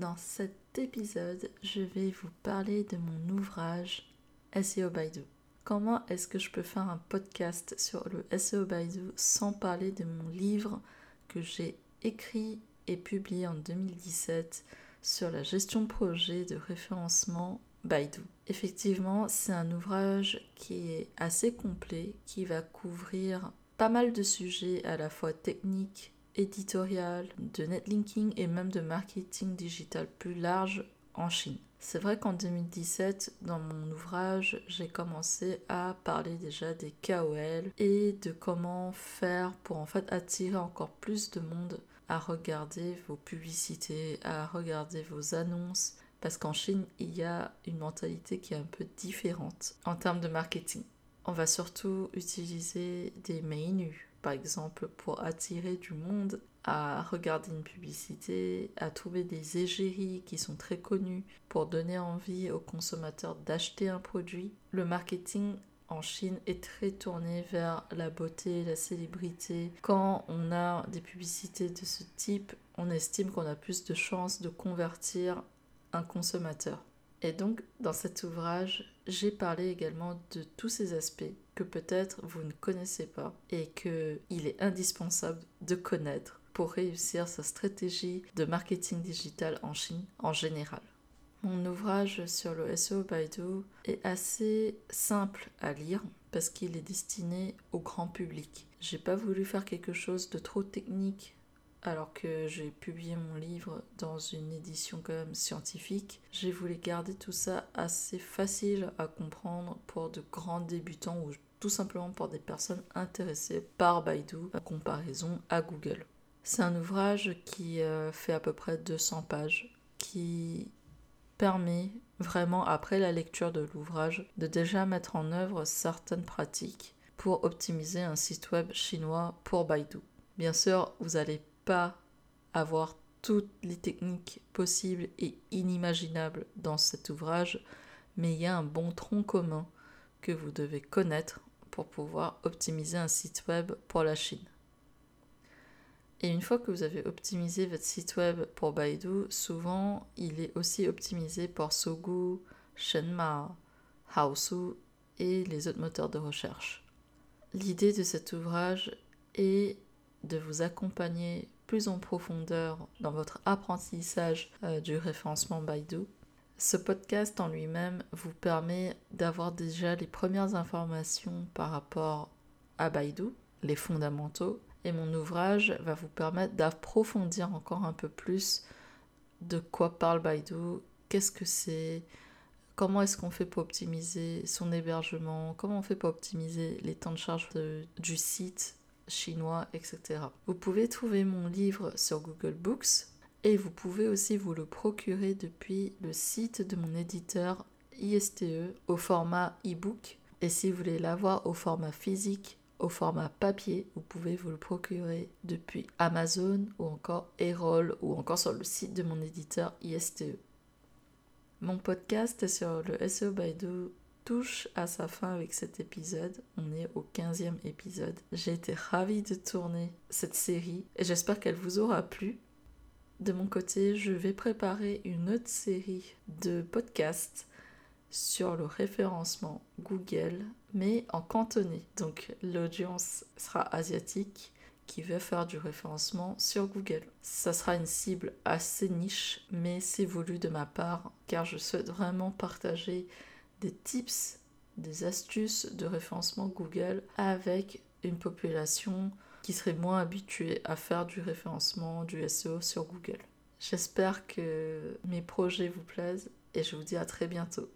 Dans cet épisode, je vais vous parler de mon ouvrage SEO Baidu. Comment est-ce que je peux faire un podcast sur le SEO Baidu sans parler de mon livre que j'ai écrit et publié en 2017 sur la gestion de projet de référencement Baidu? Effectivement, c'est un ouvrage qui est assez complet, qui va couvrir pas mal de sujets à la fois techniques, éditorial, de netlinking et même de marketing digital plus large en Chine. C'est vrai qu'en 2017, dans mon ouvrage, j'ai commencé à parler déjà des KOL et de comment faire pour en fait attirer encore plus de monde à regarder vos publicités, à regarder vos annonces, parce qu'en Chine, il y a une mentalité qui est un peu différente en termes de marketing. On va surtout utiliser des menus, par exemple, pour attirer du monde à regarder une publicité, à trouver des égéries qui sont très connues pour donner envie aux consommateurs d'acheter un produit. Le marketing en Chine est très tourné vers la beauté, la célébrité. Quand on a des publicités de ce type, on estime qu'on a plus de chances de convertir un consommateur. Et donc, dans cet ouvrage, j'ai parlé également de tous ces aspects que peut-être vous ne connaissez pas et qu'il est indispensable de connaître pour réussir sa stratégie de marketing digital en Chine en général. Mon ouvrage sur le SEO Baidu est assez simple à lire parce qu'il est destiné au grand public. J'ai pas voulu faire quelque chose de trop technique alors que j'ai publié mon livre dans une édition quand même scientifique, j'ai voulu garder tout ça assez facile à comprendre pour de grands débutants ou tout simplement pour des personnes intéressées par Baidu en comparaison à Google. C'est un ouvrage qui euh, fait à peu près 200 pages, qui permet vraiment après la lecture de l'ouvrage de déjà mettre en œuvre certaines pratiques pour optimiser un site web chinois pour Baidu. Bien sûr, vous allez pas avoir toutes les techniques possibles et inimaginables dans cet ouvrage, mais il y a un bon tronc commun que vous devez connaître pour pouvoir optimiser un site web pour la Chine. Et une fois que vous avez optimisé votre site web pour Baidu, souvent il est aussi optimisé pour Sogu, Shenma, Haosu et les autres moteurs de recherche. L'idée de cet ouvrage est de vous accompagner plus en profondeur dans votre apprentissage euh, du référencement Baidu. Ce podcast en lui-même vous permet d'avoir déjà les premières informations par rapport à Baidu, les fondamentaux, et mon ouvrage va vous permettre d'approfondir encore un peu plus de quoi parle Baidu, qu'est-ce que c'est, comment est-ce qu'on fait pour optimiser son hébergement, comment on fait pour optimiser les temps de charge du site chinois, etc. Vous pouvez trouver mon livre sur Google Books et vous pouvez aussi vous le procurer depuis le site de mon éditeur ISTE au format e-book. Et si vous voulez l'avoir au format physique, au format papier, vous pouvez vous le procurer depuis Amazon ou encore Erol ou encore sur le site de mon éditeur ISTE. Mon podcast sur le SEO Baidu touche à sa fin avec cet épisode. On est au 15e épisode. J'ai été ravie de tourner cette série et j'espère qu'elle vous aura plu. De mon côté, je vais préparer une autre série de podcasts sur le référencement Google, mais en cantonné. Donc l'audience sera asiatique qui veut faire du référencement sur Google. Ça sera une cible assez niche, mais c'est voulu de ma part car je souhaite vraiment partager des tips, des astuces de référencement Google avec une population qui serait moins habituée à faire du référencement, du SEO sur Google. J'espère que mes projets vous plaisent et je vous dis à très bientôt.